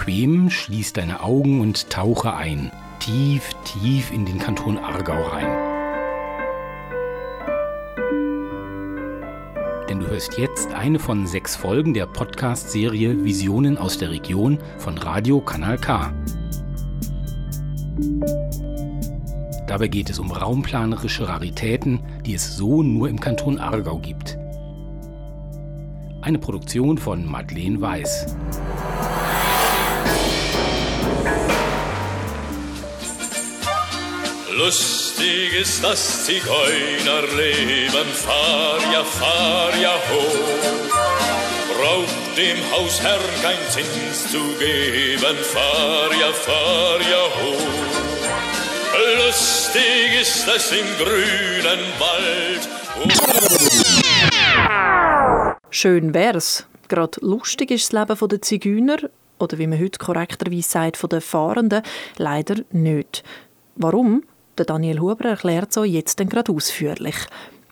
bequem, schließ deine Augen und tauche ein. Tief, tief in den Kanton Aargau rein. Denn du hörst jetzt eine von sechs Folgen der Podcast-Serie Visionen aus der Region von Radio Kanal K. Dabei geht es um raumplanerische Raritäten, die es so nur im Kanton Aargau gibt. Eine Produktion von Madeleine Weiß. Lustig ist das Zigeunerleben, fahr ja, fahr ja hoch. Braucht dem Hausherrn kein Zins zu geben, fahr ja, fahr ja hoch. Lustig ist es im grünen Wald. Schön wär's. Gerade lustig ist das Leben der Zigeuner, oder wie man heute korrekterweise sagt, von den Fahrenden, leider nicht. Warum? Der Daniel Huber erklärt so jetzt gerade ausführlich.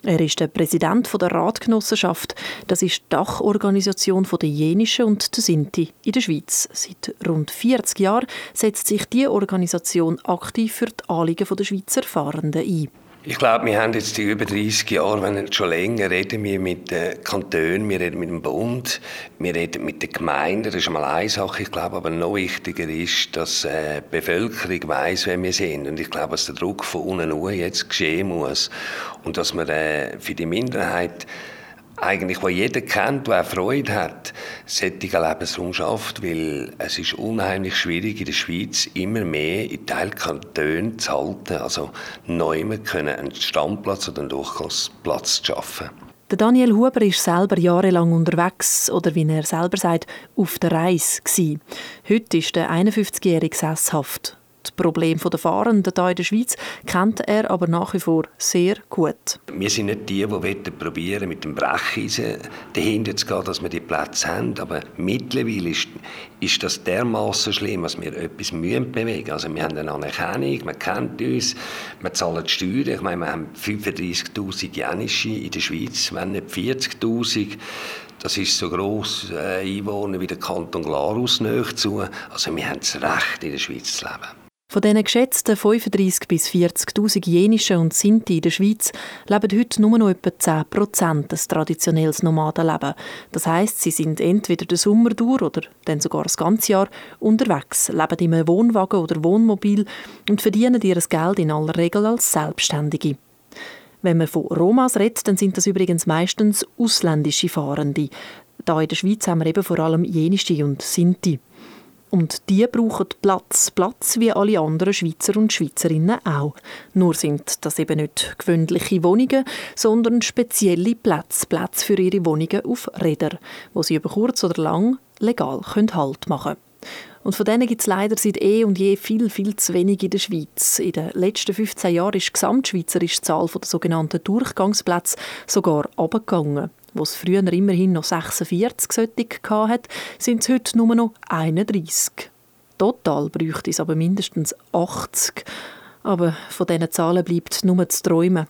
Er ist der Präsident der Ratgenossenschaft. Das ist die Dachorganisation der Jenischen und der Sinti in der Schweiz. Seit rund 40 Jahren setzt sich diese Organisation aktiv für die Anliegen der Schweizer Fahrenden ein. Ich glaube, wir haben jetzt die über 30 Jahre, wenn nicht schon länger, reden wir mit den Kantonen, wir reden mit dem Bund, wir reden mit den Gemeinden. Das ist mal eine Sache. Ich glaube aber noch wichtiger ist, dass äh, die Bevölkerung weiß, wer wir sind. Und ich glaube, dass der Druck von unten jetzt geschehen muss. Und dass man äh, für die Minderheit eigentlich, wo jeder kennt, der Freude hat, solche Lebensraum schafft, weil es ist unheimlich schwierig in der Schweiz immer mehr in Teilkantonen zu halten, also neu können einen Standplatz oder einen Durchgangsplatz zu schaffen. Der Daniel Huber ist selber jahrelang unterwegs oder wie er selber sagt, auf der Reise gsi. Heute ist der 51-jährige sesshaft das Problem der Fahrenden hier in der Schweiz kennt er aber nach wie vor sehr gut. Wir sind nicht die, die probieren mit dem Brecheisen dahinter zu gehen, dass wir die Plätze haben. Aber mittlerweile ist, ist das dermaßen schlimm, dass wir etwas müssen bewegen. Also wir haben eine Anerkennung, man kennt uns, wir zahlen die Steuern. Ich meine, wir haben 35'000 Jänische in der Schweiz, wenn nicht 40'000. Das ist so gross äh, Einwohner wie der Kanton Glarus nahe zu. Also wir haben das Recht, in der Schweiz zu leben. Von diesen geschätzten 35.000 bis 40.000 Jenischen und Sinti in der Schweiz leben heute nur noch etwa 10 Prozent ein traditionelles Nomadenleben. Das heisst, sie sind entweder den Sommer durch oder dann sogar das ganze Jahr unterwegs, leben in einem Wohnwagen oder Wohnmobil und verdienen ihr Geld in aller Regel als Selbstständige. Wenn man von Romas redet, dann sind das übrigens meistens ausländische Fahrende. Da in der Schweiz haben wir eben vor allem Jenische und Sinti. Und die brauchen Platz, Platz wie alle anderen Schweizer und Schweizerinnen auch. Nur sind das eben nicht gewöhnliche Wohnungen, sondern spezielle Plätze, Plätze für ihre Wohnungen auf Rädern, wo sie über kurz oder lang legal Halt machen können. Und von denen gibt es leider seit eh und je viel, viel zu wenig in der Schweiz. In den letzten 15 Jahren ist die gesamtschweizerische Zahl der sogenannten Durchgangsplätze sogar abgegangen wo es früher immerhin noch 46 solche hatte, sind es heute nur noch 31. Total bräuchte es aber mindestens 80. Aber von diesen Zahlen bleibt nur zu träumen.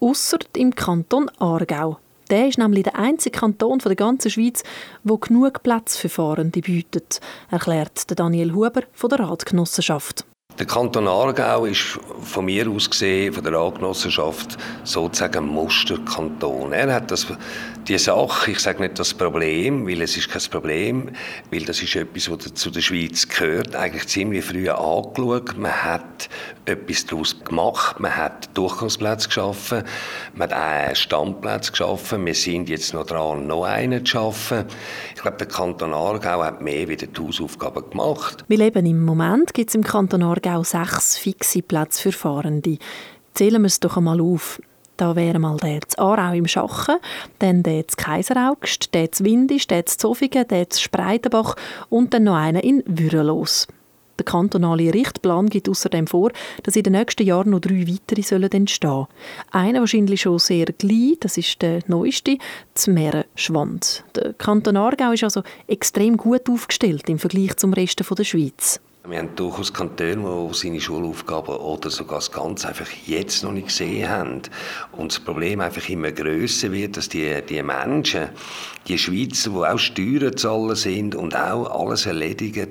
Ausser im Kanton Aargau. Der ist nämlich der einzige Kanton der ganzen Schweiz, wo genug Platz für Fahrende bietet, erklärt Daniel Huber von der Ratgenossenschaft. Der Kanton Aargau ist von mir aus gesehen, von der Ratgenossenschaft, sozusagen ein Musterkanton. Er hat das, die Sache, ich sage nicht das Problem, weil es ist kein Problem, weil das ist etwas, was zu der Schweiz gehört, eigentlich ziemlich früh angeschaut. Man hat etwas daraus gemacht, man hat Durchgangsplätze geschaffen, man hat einen Standplatz geschaffen, wir sind jetzt noch dran, noch einen zu schaffen. Ich glaube, der Kanton Aargau hat mehr wie die Hausaufgaben gemacht. Wir leben im Moment, gibt es im Kanton Aargau Aargau sechs fixe Plätze für Fahrende. Zählen wir es doch einmal auf. Da wäre mal der zu Aarau im Schachen, dann der zu Kaiseraugst, der zu Windisch, der zu Zofingen, der zu Spreitenbach und dann noch einer in Würelos. Der kantonale Richtplan gibt außerdem vor, dass in den nächsten Jahren noch drei weitere sollen entstehen. Einer wahrscheinlich schon sehr klein, das ist der neueste, das Meerenschwand. Der Kanton Aargau ist also extrem gut aufgestellt im Vergleich zum Rest der Schweiz. Wir haben durchaus Kantone, die seine Schulaufgaben oder sogar das Ganze einfach jetzt noch nicht gesehen haben. Und das Problem einfach immer grösser wird, dass die, die Menschen, die Schweizer, die auch Steuern zahlen sind und auch alles erledigen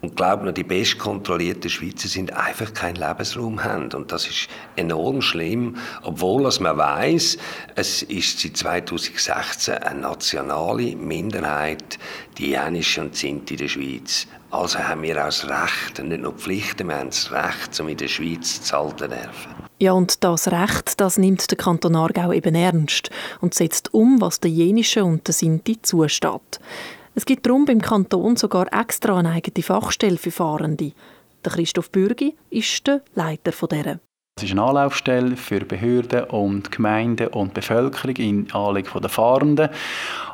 und glauben, die bestkontrollierten Schweizer sind, einfach keinen Lebensraum haben. Und das ist enorm schlimm, obwohl als man weiß, es ist seit 2016 eine nationale Minderheit, die Jänische und Sinti in der Schweiz. Also haben wir auch das Recht, nicht nur Pflichten, wir haben das Recht, um in der Schweiz zu halten dürfen. Ja, und das Recht, das nimmt der Kanton Aargau eben ernst und setzt um, was der Jenischen und der Sinti zusteht. Es gibt darum beim Kanton sogar extra eine eigene Fachstelle für Fahrende. Der Christoph Bürgi ist der Leiter von dieser. Es ist eine Anlaufstelle für Behörden und Gemeinden und Bevölkerung in Anliegen der Fahrenden.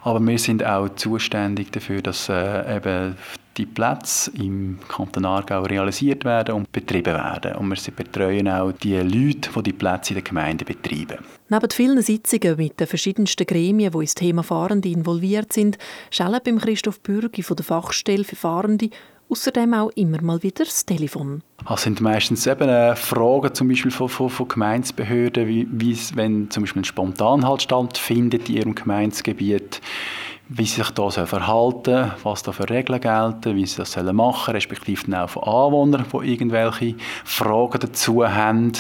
Aber wir sind auch zuständig dafür, dass äh, eben die Plätze im Kanton Aargau realisiert werden und betrieben werden. Und wir betreuen auch die Leute, die die Plätze in der Gemeinde betreiben. Neben vielen Sitzungen mit den verschiedensten Gremien, die ins Thema Fahrende involviert sind, schallen beim Christoph Bürgi von der Fachstelle für Fahrende Außerdem auch immer mal wieder das Telefon. Das sind meistens eben äh, Fragen zum Beispiel von, von, von Gemeindebehörden, wie, wenn zum Beispiel ein Spontanhalt stattfindet in ihrem Gemeindegebiet, wie sie sich da verhalten was da für Regeln gelten, wie sie das machen sollen, respektive dann auch von Anwohnern, die irgendwelche Fragen dazu haben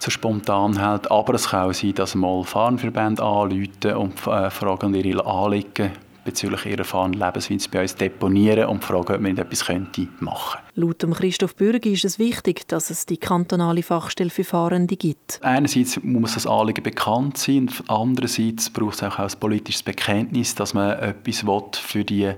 zu Spontanhalt. Aber es kann auch sein, dass mal Fahnenverbände anrufen und äh, fragen ihre Anliegen bezüglich ihrer fahrenden Lebensweise bei uns deponieren und fragen, ob man etwas könnte machen könnte. Laut Christoph Bürgi ist es wichtig, dass es die kantonale Fachstelle für Fahrende gibt. Einerseits muss das Anliegen bekannt sein, und andererseits braucht es auch ein politisches Bekenntnis, dass man etwas für die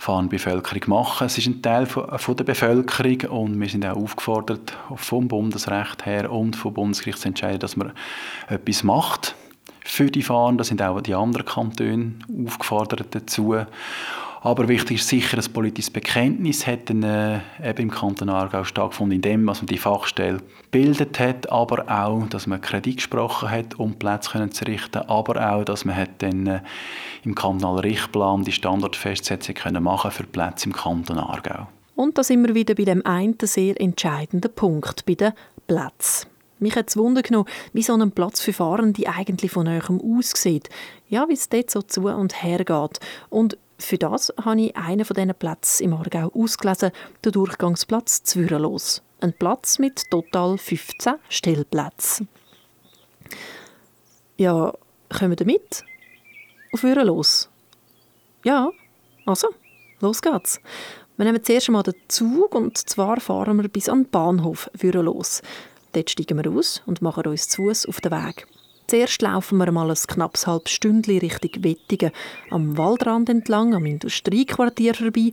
fahrende Bevölkerung machen. Es ist ein Teil von, von, der Bevölkerung und wir sind auch aufgefordert, vom Bundesrecht her und vom Bundesgericht zu entscheiden, dass man etwas macht für die Fahren. Da sind auch die anderen Kantone aufgefordert dazu. Aber wichtig ist sicher, das politisches Bekenntnis hat dann, äh, eben im Kanton Aargau stattgefunden, indem man die Fachstelle gebildet hat, aber auch, dass man Kredit gesprochen hat, um Plätze zu richten, aber auch, dass man hat dann äh, im kantonalen Richtplan die Standortfestsetzung können machen für Plätze im Kanton Aargau. Und da sind wir wieder bei dem einen sehr entscheidenden Punkt, bei den Plätzen. Mich hat es Wunder genommen, wie so ein Platz für Fahrende eigentlich von euch aussieht. Ja, wie es dort so zu und her geht. Und für das habe ich einen von diesen Plätzen im Aargau ausgelesen, den Durchgangsplatz Zwürrelos. Ein Platz mit total 15 Stellplätzen. Ja, kommen wir mit? Auf los? Ja, also, los geht's. Wir nehmen zuerst einmal den Zug und zwar fahren wir bis an den Bahnhof los. Dort steigen wir aus und machen uns zu Fuß auf den Weg. Zuerst laufen wir mal ein knappes halbes Stündchen Richtung Wettigen, am Waldrand entlang, am Industriequartier vorbei,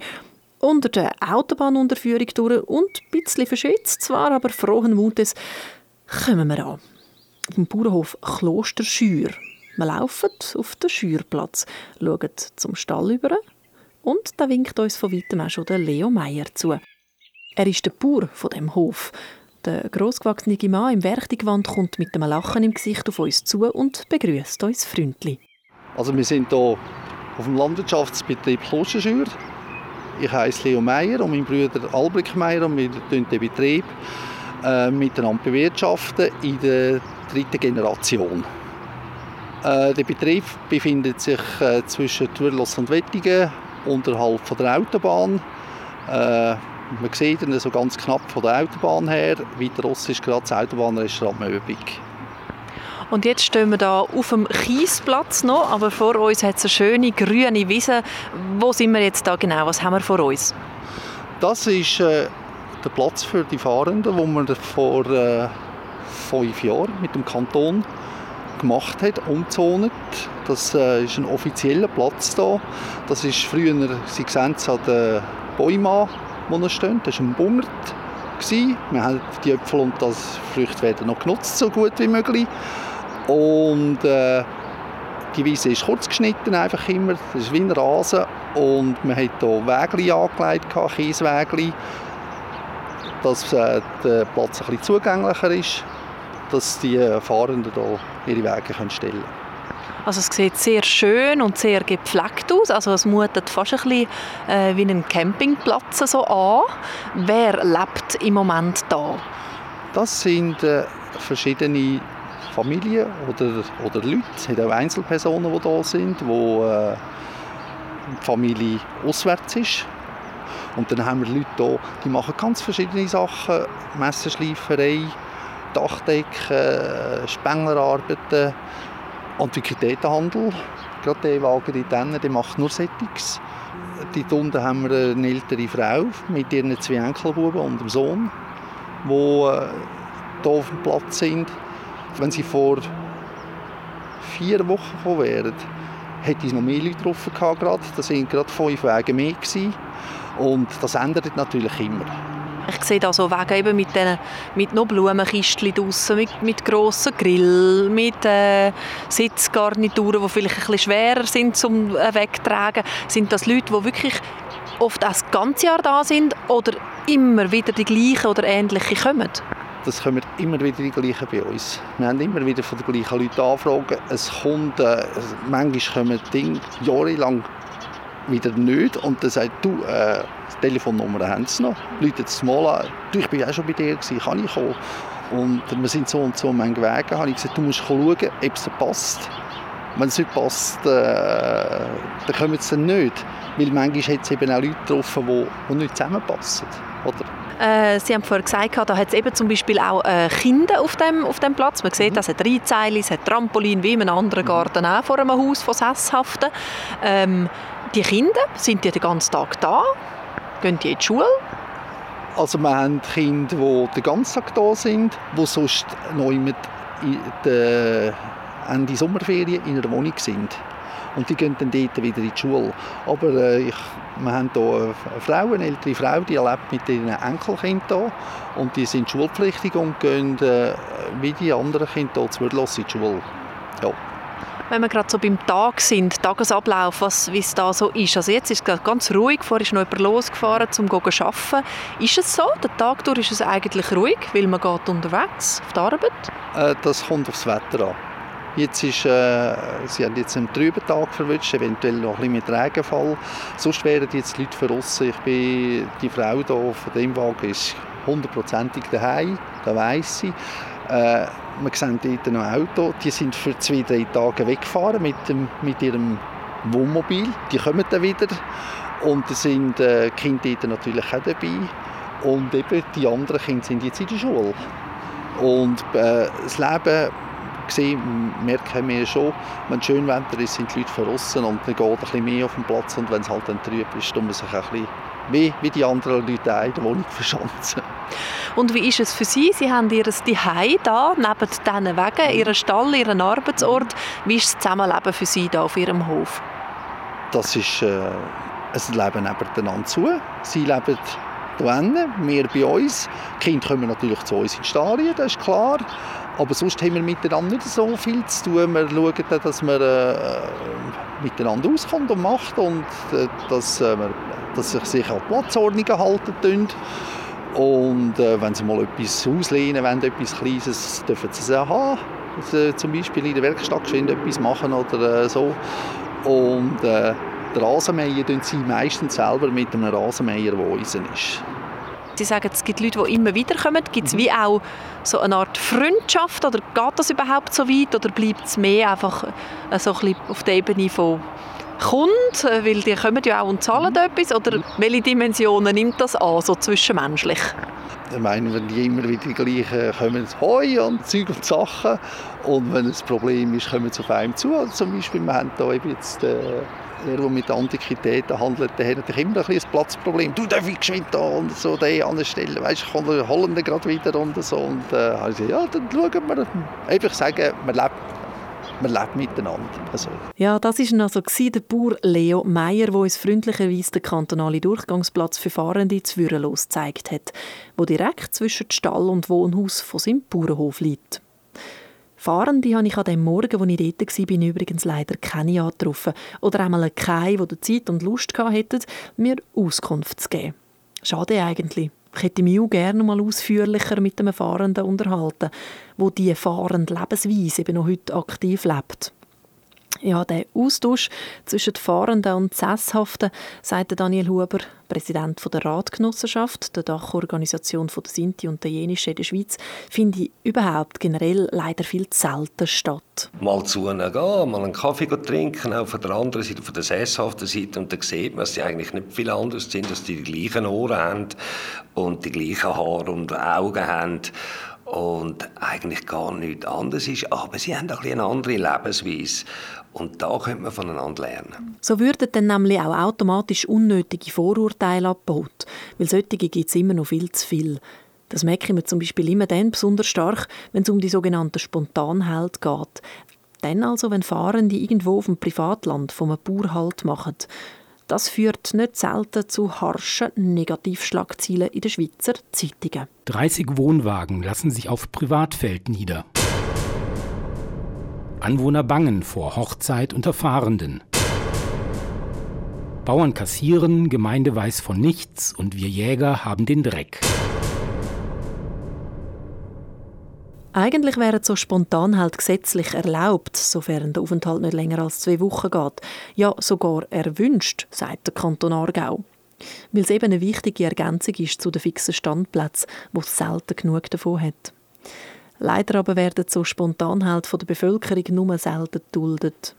unter der Autobahnunterführung durch und ein bisschen verschützt zwar, aber frohen Mutes kommen wir an. Auf dem Bauernhof Klosterschür. Wir laufen auf den Schürplatz, schauen zum Stall über und da winkt uns von weitem auch schon der Leo Meier zu. Er ist der Bauer von dem Hof der grossgewachsene Mann im Werktigwand kommt mit einem Lachen im Gesicht auf uns zu und begrüßt uns freundlich. Also wir sind hier auf dem Landwirtschaftsbetrieb Klosterschür. Ich heiße Leo Meier und mein Bruder Albrecht Meier und wir den Betrieb äh, miteinander bewirtschaften in der dritten Generation. Äh, der Betrieb befindet sich äh, zwischen Türlos und Wettigen unterhalb von der Autobahn. Man sieht ihn so ganz knapp von der Autobahn her. Weiter raus ist gerade das Autobahnrestaurant Möbig. Und jetzt stehen wir da auf dem Kiesplatz noch, aber vor uns hat es eine schöne grüne Wiese. Wo sind wir jetzt da genau? Was haben wir vor uns? Das ist äh, der Platz für die Fahrenden, wo man vor äh, fünf Jahren mit dem Kanton gemacht hat, umzont. Das äh, ist ein offizieller Platz da. Das ist früher, Sie sehen es an den Bäumen wo er steht. Das war ein Bummert. Wir haben die Äpfel und das Früchte werden noch genutzt, so gut wie möglich. Und äh, die Wiese ist kurz geschnitten, einfach immer. Das ist wie ein Rasen. Und man hat hier Wägli angelegt, Kieswägli, dass äh, der Platz ein bisschen zugänglicher ist, dass die Fahrenden hier ihre Wege stellen können. Also es sieht sehr schön und sehr gepflegt aus. Also es mutet fast ein bisschen äh, wie ein Campingplatz so an. Wer lebt im Moment da? Das sind äh, verschiedene Familien oder, oder Leute. Es sind auch Einzelpersonen, die da sind, wo äh, die Familie auswärts ist. Und dann haben wir Leute hier, die machen ganz verschiedene Sachen. Messerschleiferei, Dachdecken, Spenglerarbeiten, Antiquitätenhandel. Gerade der Wagen dort der macht nur Settings. Dort unten haben wir eine ältere Frau mit ihren zwei Enkelbuben und einem Sohn, die äh, hier auf dem Platz sind. Wenn sie vor vier Wochen gekommen wären, hätte es noch mehr Leute drauf gehabt. Da waren gerade fünf Wege mehr. Und das ändert natürlich immer. Ich sehe da so Wege eben mit, den, mit noch Blumenkistchen draussen, mit, mit grossen Grill, mit äh, Sitzgarnituren, die vielleicht ein bisschen schwerer sind zum äh, Wegtragen. Sind das Leute, die wirklich oft auch das ganze Jahr da sind oder immer wieder die gleichen oder ähnliche kommen? Das kommen immer wieder die gleichen bei uns. Wir haben immer wieder von den gleichen Leuten Anfragen. Es kommt, äh, manchmal kommen Dinge jahrelang wieder nicht. Und dann sagt du, äh, die Telefonnummer haben sie noch. Leute es mal an. Du, ich bin auch schon bei dir, gewesen, kann ich kommen? Und wir sind so und so um Wege. habe ich gesagt, du musst schauen, ob es passt. Wenn es nicht passt, äh, dann kommen sie dann nicht. Weil manchmal hat es eben auch Leute getroffen, die, die nicht zusammenpassen. Oder? Äh, Sie haben vorhin gesagt, da hat es eben zum Beispiel auch äh, Kinder auf dem, auf dem Platz. Man sieht, mhm. es hat Reizeile, es hat Trampolin, wie in einem anderen mhm. Garten auch vor einem Haus von Sesshaften. Ähm, die Kinder, sind die den ganzen Tag da? Gehen die in die Schule? Also wir haben Kinder, die den ganzen Tag da sind, die sonst noch in der Sommerferien in einer Wohnung sind. Und die gehen dann dort wieder in die Schule. Aber äh, ich, wir haben hier eine Frau, eine ältere Frau, die lebt mit ihren Enkelkindern hier. Und die sind schulpflichtig und gehen äh, wie die anderen Kinder hier zu in die Schule. Ja wenn wir gerade so beim Tag sind, Tagesablauf, wie es da so ist. Also jetzt ist es ganz ruhig, vorher ist noch jemand losgefahren, um zu arbeiten. Ist es so? Der Tag durch ist es eigentlich ruhig, weil man geht unterwegs auf die Arbeit? Äh, das kommt aufs Wetter an. Jetzt ist, äh, sie haben jetzt einen trüben Tag verwünscht, eventuell noch ein bisschen mit Regenfall. Sonst wären jetzt Leute verrissen. Ich bin, die Frau hier von dem Wagen ist hundertprozentig daheim, das weiss sie. Äh, wir sehen dort noch Auto, die sind für zwei, drei Tage weggefahren mit, dem, mit ihrem Wohnmobil. Die kommen dann wieder und da sind äh, Kinder dort natürlich auch dabei. Und eben die anderen Kinder sind jetzt in der Schule. Und äh, das Leben gesehen, merken wir schon, wenn es schön Wetter ist, sind die Leute verrissen und dann geht ein bisschen mehr auf den Platz und wenn es halt dann trüb ist, tun wir sich ein bisschen wie, wie die anderen Leute in der Wohnung verschanzen. Und wie ist es für Sie? Sie haben Ihr Zuhause da, neben diesen Wegen, Ihren Stall, Ihren Arbeitsort. Wie ist das Zusammenleben für Sie da auf Ihrem Hof? Das ist äh, ein Leben nebeneinander zu. Sie leben hier, wir bei uns. Die Kinder kommen natürlich zu uns in Stadien, das ist klar. Aber sonst haben wir miteinander nicht so viel zu tun. Wir schauen, dass man äh, miteinander auskommt und macht und äh, dass, äh, dass sich sicher an Platzordnungen halten. Und äh, wenn sie mal etwas auslehnen wollen, etwas Kleines, dürfen sie es auch haben. Also, zum Beispiel in der Werkstatt etwas machen oder äh, so. Und äh, den Rasenmäher tun sie meistens selber mit einem Rasenmäher, der unseren ist. Sie sagen, es gibt Leute, die immer wieder kommen. Gibt es mhm. wie auch so eine Art Freundschaft oder geht das überhaupt so weit oder bleibt es mehr einfach äh, so ein bisschen auf der Ebene von Kunden, äh, weil die kommen ja auch und zahlen etwas oder welche Dimensionen nimmt das an, so zwischenmenschlich? Ich meine, wenn die immer wieder die gleichen kommen, Heu und Zeug und Sachen und wenn es ein Problem ist, kommen sie auf einem zu. Also zum Beispiel, wir haben hier jetzt äh, der, der mit Antiquitäten handelt, der hat natürlich immer ein, ein Platzproblem. Du darfst ich geschwind da und so den anstellen. Weißt du, kommt der Holländer gerade wieder und so. Und äh, also, ja, dann schauen wir. Einfach sagen, man lebt man lebt miteinander. Also. Ja, das war also der Bauer Leo Meyer, der uns freundlicherweise den kantonalen Durchgangsplatz für Fahrende zu Würenlos gezeigt hat, wo direkt zwischen Stall und Wohnhaus von seinem Bauernhof liegt. Fahrende habe ich an dem Morgen, als ich dort war, übrigens leider keine angetroffen. Oder einmal keine, die Zeit und Lust hätten, mir Auskunft zu geben. Schade eigentlich. Ich hätte mich auch gerne mal ausführlicher mit einem Fahrenden unterhalten, wo die fahrende Lebensweise eben noch heute aktiv lebt. Ja, der Austausch zwischen den Fahrenden und Sesshaften, sagt Daniel Huber, Präsident der Ratgenossenschaft, der Dachorganisation der Sinti und der Jenischen in der Schweiz, finde ich überhaupt generell leider viel zu selten statt. Mal zu ihnen gehen, mal einen Kaffee trinken, auch von der anderen Seite, von der sesshaften Seite, und dann sieht man, dass sie eigentlich nicht viel anders sind, dass die die gleichen Ohren haben und die gleichen Haare und Augen haben und eigentlich gar nichts anderes ist, aber sie haben auch eine andere Lebensweise. Und da könnte man voneinander lernen. So würden dann nämlich auch automatisch unnötige Vorurteile abgebaut, weil solche gibt es immer noch viel zu viel. Das merke ich mir zum Beispiel immer dann besonders stark, wenn es um die sogenannten Spontanhalt geht. Dann also, wenn Fahrende irgendwo auf dem Privatland vom Bauer Halt machen. Das führt nicht selten zu harschen Negativschlagzielen in den Schweizer Zeitungen. 30 Wohnwagen lassen sich auf Privatfeld nieder. Anwohner bangen vor Hochzeit unter Fahrenden. Bauern kassieren, Gemeinde weiß von nichts und wir Jäger haben den Dreck. Eigentlich wäre so spontan halt gesetzlich erlaubt, sofern der Aufenthalt nicht länger als zwei Wochen geht. Ja, sogar erwünscht, sagt der Kanton Aargau. Weil es eben eine wichtige Ergänzung ist zu den fixen Standplätzen, wo es selten genug davon hat. Leider aber werden so Spontanhalt von der Bevölkerung nur selten geduldet.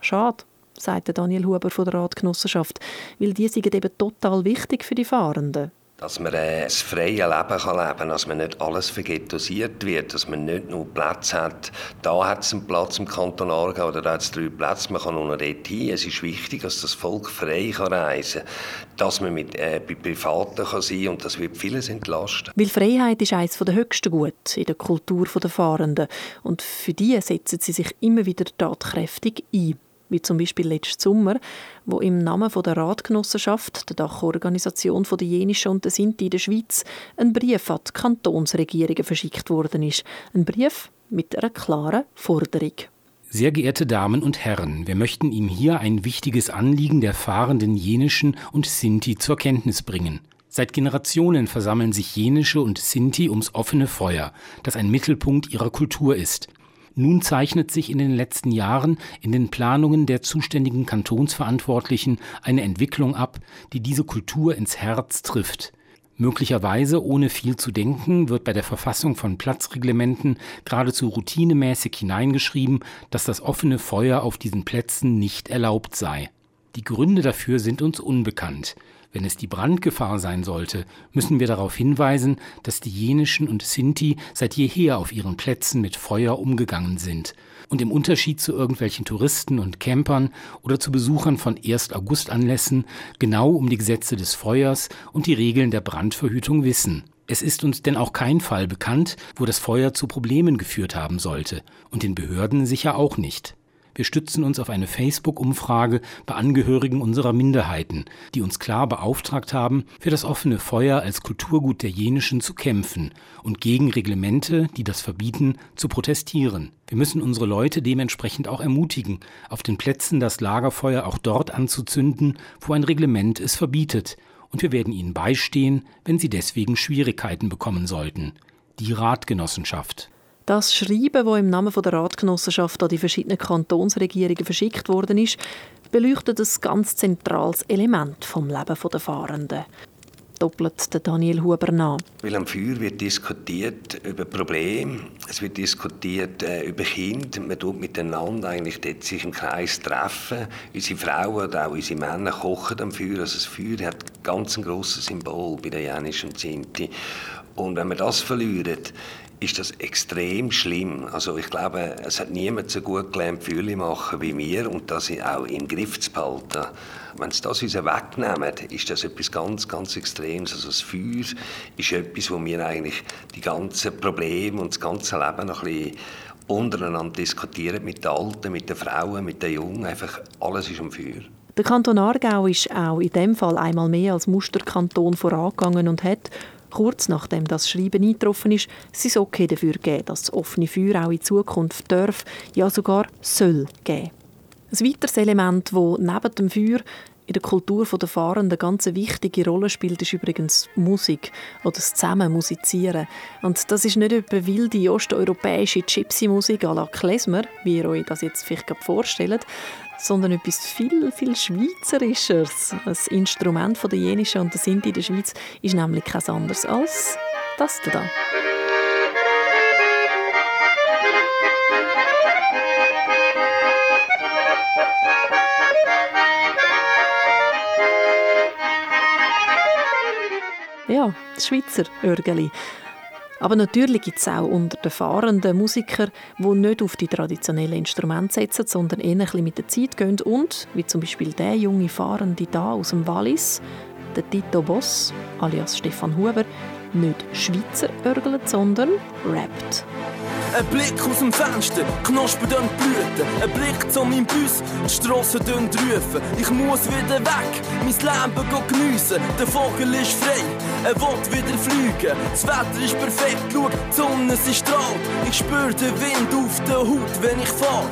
Schade, sagt Daniel Huber von der Ratgenossenschaft, weil die sind eben total wichtig für die Fahrenden dass man ein freies Leben kann leben kann, dass man nicht alles vergettosiert wird, dass man nicht nur Platz hat. Da hat es einen Platz im Kanton Aargau oder da hat es drei Plätze, man kann nur noch dort hin. Es ist wichtig, dass das Volk frei kann reisen kann, dass man mit, äh, bei Privaten kann sein kann und das wird vieles entlasten. Weil Freiheit ist eines der höchsten Gute in der Kultur der Fahrenden und für die setzen sie sich immer wieder tatkräftig ein wie zum Beispiel letzten Sommer, wo im Namen der Ratgenossenschaft, der Dachorganisation der Jenischen und der Sinti in der Schweiz, ein Brief an die Kantonsregierungen verschickt worden ist. Ein Brief mit einer klaren Forderung. Sehr geehrte Damen und Herren, wir möchten Ihnen hier ein wichtiges Anliegen der fahrenden Jenischen und Sinti zur Kenntnis bringen. Seit Generationen versammeln sich Jenische und Sinti ums offene Feuer, das ein Mittelpunkt ihrer Kultur ist. Nun zeichnet sich in den letzten Jahren in den Planungen der zuständigen Kantonsverantwortlichen eine Entwicklung ab, die diese Kultur ins Herz trifft. Möglicherweise ohne viel zu denken wird bei der Verfassung von Platzreglementen geradezu routinemäßig hineingeschrieben, dass das offene Feuer auf diesen Plätzen nicht erlaubt sei. Die Gründe dafür sind uns unbekannt. Wenn es die Brandgefahr sein sollte, müssen wir darauf hinweisen, dass die Jenischen und Sinti seit jeher auf ihren Plätzen mit Feuer umgegangen sind. Und im Unterschied zu irgendwelchen Touristen und Campern oder zu Besuchern von 1. August-Anlässen genau um die Gesetze des Feuers und die Regeln der Brandverhütung wissen. Es ist uns denn auch kein Fall bekannt, wo das Feuer zu Problemen geführt haben sollte, und den Behörden sicher auch nicht. Wir stützen uns auf eine Facebook-Umfrage bei Angehörigen unserer Minderheiten, die uns klar beauftragt haben, für das offene Feuer als Kulturgut der Jenischen zu kämpfen und gegen Reglemente, die das verbieten, zu protestieren. Wir müssen unsere Leute dementsprechend auch ermutigen, auf den Plätzen das Lagerfeuer auch dort anzuzünden, wo ein Reglement es verbietet, und wir werden ihnen beistehen, wenn sie deswegen Schwierigkeiten bekommen sollten. Die Ratgenossenschaft. Das Schreiben, das im Namen der Ratgenossenschaft an die verschiedenen Kantonsregierungen verschickt worden ist, beleuchtet ein ganz zentrales Element vom Leben der Fahrenden doppelt Daniel Huber nach. Weil am Feuer wird diskutiert über Probleme, es wird diskutiert äh, über Kinder, man tut miteinander eigentlich dort sich im Kreis treffen. Unsere Frauen und auch unsere Männer kochen am Feuer. Also das Feuer hat ganz ein grosses Symbol bei den Janischen und Sinti. Und wenn man das verliert, ist das extrem schlimm. Also ich glaube, es hat niemand so gut gelernt, Fühle machen wie wir und das auch im Griff zu behalten. Wenn sie das uns wegnehmen, ist das etwas ganz, ganz Extremes. Also das Feuer ist etwas, wo wir eigentlich die ganzen Probleme und das ganze Leben noch ein untereinander diskutieren, mit den Alten, mit den Frauen, mit den Jungen. Einfach alles ist am Feuer. Der Kanton Aargau ist auch in dem Fall einmal mehr als Musterkanton vorangegangen und hat kurz nachdem das Schreiben eingetroffen ist, sein Okay dafür gegeben, dass das offene Feuer auch in Zukunft darf, ja sogar soll geben. Ein weiteres Element, das neben dem Feuer In der Kultur der Fahrenden eine ganz wichtige Rolle spielt, ist übrigens Musik oder das Zusammen musizieren. Und das ist nicht etwa wilde osteuropäische Gypsy-Musik à la Klezmer, wie ihr euch das jetzt vielleicht vorstellt, sondern etwas viel, viel Schweizerischeres. Das Instrument der Jenischen und der Sinti in der Schweiz ist nämlich kein anderes als das da. Ja, Schweizer Örgeli. Aber natürlich gibt es auch unter den fahrenden Musiker, die nicht auf die traditionellen Instrumente setzen, sondern eher ein bisschen mit der Zeit gehen und, wie zum Beispiel der junge Fahrende da aus dem Wallis, der Tito Boss, alias Stefan Huber, nicht Schweizer örgelt, sondern rappt. Ein Blick aus dem Fenster, Knospen dann Blüten. Ein Blick zu meinem Bus, die Strassen dann rufen. Ich muss wieder weg, mein Leben geniessen. Der Vogel ist frei, er will wieder fliegen. Das Wetter ist perfekt, schau, die Sonne sie strahlt. Ich spür den Wind auf der Haut, wenn ich fahr.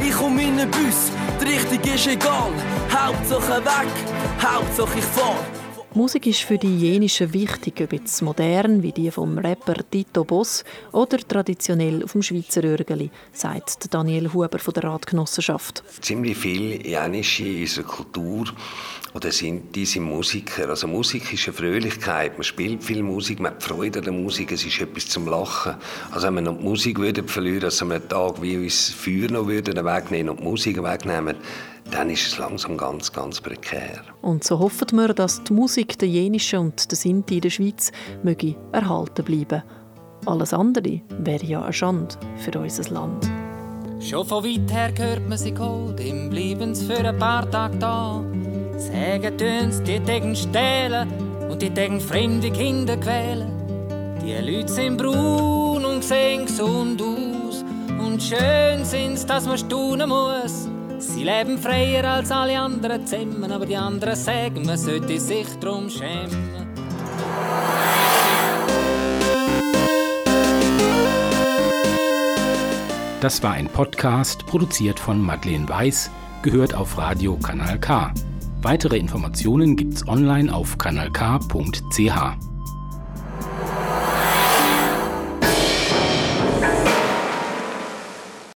Ich um meinen Bus, die Richtung ist egal. Hauptsache weg, Hauptsache ich fahr. Musik ist für die Jenischen wichtig, ob jetzt modern wie die vom Rapper Tito Boss oder traditionell auf dem Schweizer Örgeli, sagt Daniel Huber von der Ratgenossenschaft. Ziemlich viel Jenische in unserer Kultur oder sind diese Musiker. Also Musik ist eine Fröhlichkeit, man spielt viel Musik, man hat Freude an der Musik, es ist etwas zum Lachen. Also wenn wir noch die Musik würden verlieren, also an einem Tag wie uns Feuer noch würden wegnehmen und die Musik wegnehmen, dann ist es langsam ganz, ganz prekär. Und so hoffen wir, dass die Musik der Jenischen und der Sinti in der Schweiz möge erhalten bleiben. Alles andere wäre ja eine Schande für unser Land. Schon von weit her hört man sie gut, im bleiben für ein paar Tage da. Sagen tun's, die tegen stehlen und die tegen fremde Kinder quälen. Die Leute sind braun und sehen gesund aus und schön sind's, dass man staunen muss. Sie leben freier als alle anderen zusammen, aber die anderen sagen, man sollte sich drum schämen. Das war ein Podcast, produziert von Madeleine Weiß, gehört auf Radio Kanal K. Weitere Informationen gibt's online auf kanalk.ch.